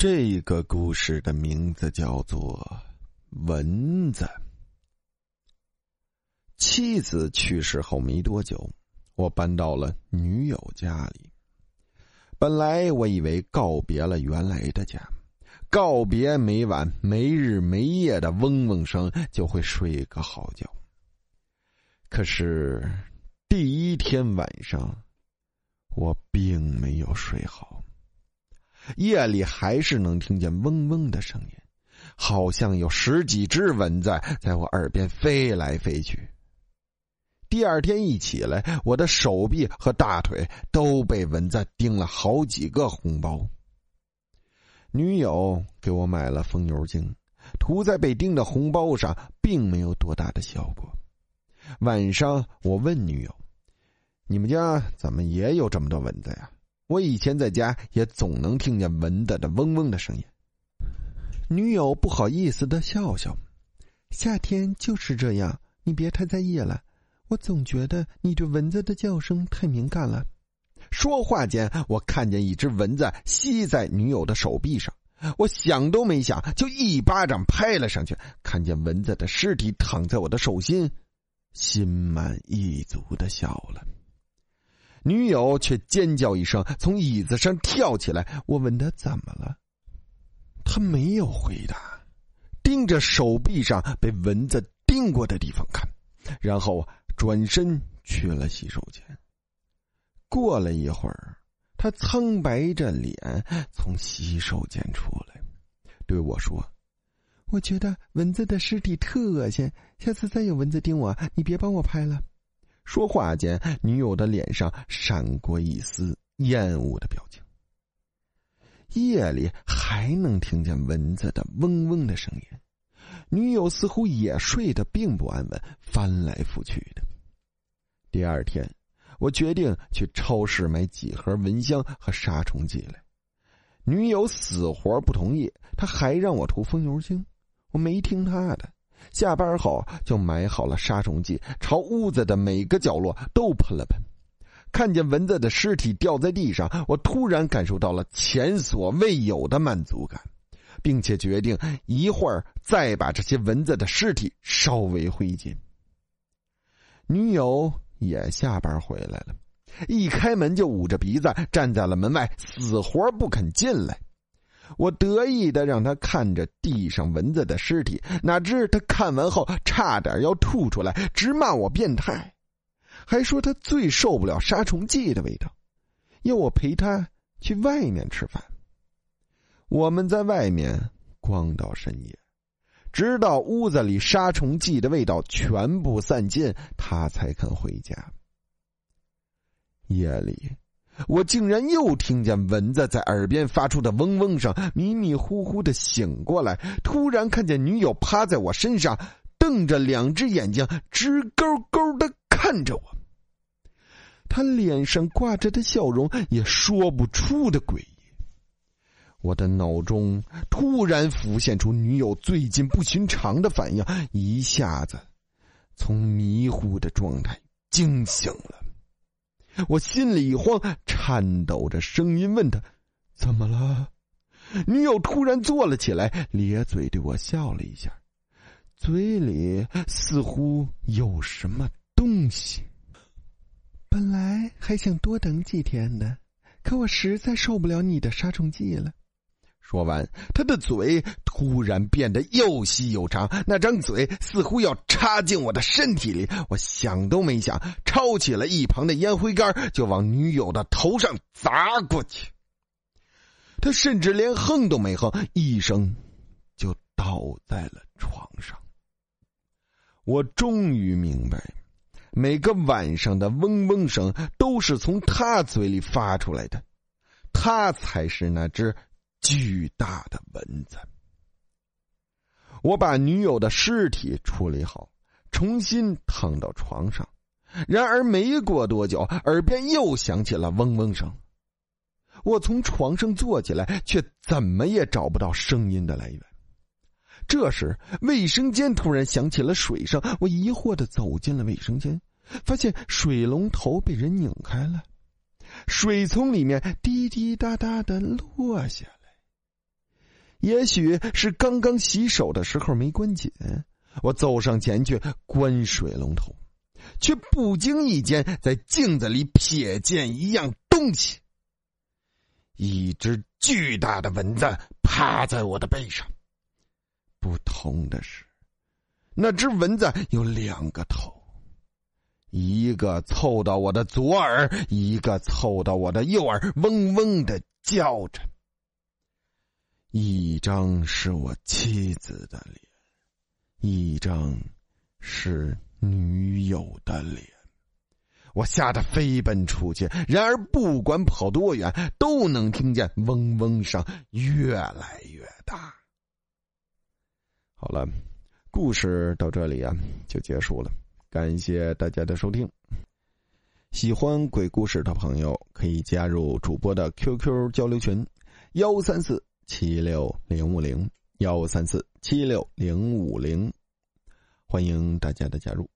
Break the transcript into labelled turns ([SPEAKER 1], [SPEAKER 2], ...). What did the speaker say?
[SPEAKER 1] 这个故事的名字叫做《蚊子》。妻子去世后没多久，我搬到了女友家里。本来我以为告别了原来的家，告别每晚没日没夜的嗡嗡声，就会睡个好觉。可是第一天晚上，我并没有睡好。夜里还是能听见嗡嗡的声音，好像有十几只蚊子在我耳边飞来飞去。第二天一起来，我的手臂和大腿都被蚊子叮了好几个红包。女友给我买了风油精，涂在被叮的红包上，并没有多大的效果。晚上我问女友：“你们家怎么也有这么多蚊子呀？”我以前在家也总能听见蚊子的嗡嗡的声音。女友不好意思的笑笑：“
[SPEAKER 2] 夏天就是这样，你别太在意了。我总觉得你对蚊子的叫声太敏感了。”
[SPEAKER 1] 说话间，我看见一只蚊子吸在女友的手臂上，我想都没想就一巴掌拍了上去。看见蚊子的尸体躺在我的手心，心满意足的笑了。女友却尖叫一声，从椅子上跳起来。我问她怎么了，她没有回答，盯着手臂上被蚊子叮过的地方看，然后转身去了洗手间。过了一会儿，她苍白着脸从洗手间出来，对我说：“
[SPEAKER 2] 我觉得蚊子的尸体特恶心，下次再有蚊子叮我，你别帮我拍了。”
[SPEAKER 1] 说话间，女友的脸上闪过一丝厌恶的表情。夜里还能听见蚊子的嗡嗡的声音，女友似乎也睡得并不安稳，翻来覆去的。第二天，我决定去超市买几盒蚊香和杀虫剂来。女友死活不同意，她还让我涂风油精，我没听她的。下班后就买好了杀虫剂，朝屋子的每个角落都喷了喷。看见蚊子的尸体掉在地上，我突然感受到了前所未有的满足感，并且决定一会儿再把这些蚊子的尸体烧为灰烬。女友也下班回来了，一开门就捂着鼻子站在了门外，死活不肯进来。我得意的让他看着地上蚊子的尸体，哪知他看完后差点要吐出来，直骂我变态，还说他最受不了杀虫剂的味道，要我陪他去外面吃饭。我们在外面逛到深夜，直到屋子里杀虫剂的味道全部散尽，他才肯回家。夜里。我竟然又听见蚊子在耳边发出的嗡嗡声，迷迷糊糊的醒过来，突然看见女友趴在我身上，瞪着两只眼睛，直勾勾的看着我。她脸上挂着的笑容也说不出的诡异。我的脑中突然浮现出女友最近不寻常的反应，一下子从迷糊的状态惊醒了。我心里一慌，颤抖着声音问他：“怎么了？”女友突然坐了起来，咧嘴对我笑了一下，嘴里似乎有什么东西。
[SPEAKER 2] 本来还想多等几天的，可我实在受不了你的杀虫剂了。
[SPEAKER 1] 说完，他的嘴突然变得又细又长，那张嘴似乎要插进我的身体里。我想都没想，抄起了一旁的烟灰缸，就往女友的头上砸过去。他甚至连哼都没哼，一声就倒在了床上。我终于明白，每个晚上的嗡嗡声都是从他嘴里发出来的，他才是那只。巨大的蚊子。我把女友的尸体处理好，重新躺到床上。然而没过多久，耳边又响起了嗡嗡声。我从床上坐起来，却怎么也找不到声音的来源。这时，卫生间突然响起了水声。我疑惑的走进了卫生间，发现水龙头被人拧开了，水从里面滴滴答答的落下。也许是刚刚洗手的时候没关紧，我走上前去关水龙头，却不经意间在镜子里瞥见一样东西。一只巨大的蚊子趴在我的背上。不同的是，那只蚊子有两个头，一个凑到我的左耳，一个凑到我的右耳，嗡嗡的叫着。一张是我妻子的脸，一张是女友的脸。我吓得飞奔出去，然而不管跑多远，都能听见嗡嗡声越来越大。好了，故事到这里啊就结束了，感谢大家的收听。喜欢鬼故事的朋友可以加入主播的 QQ 交流群：幺三四。七六零五零幺三四七六零五零，欢迎大家的加入。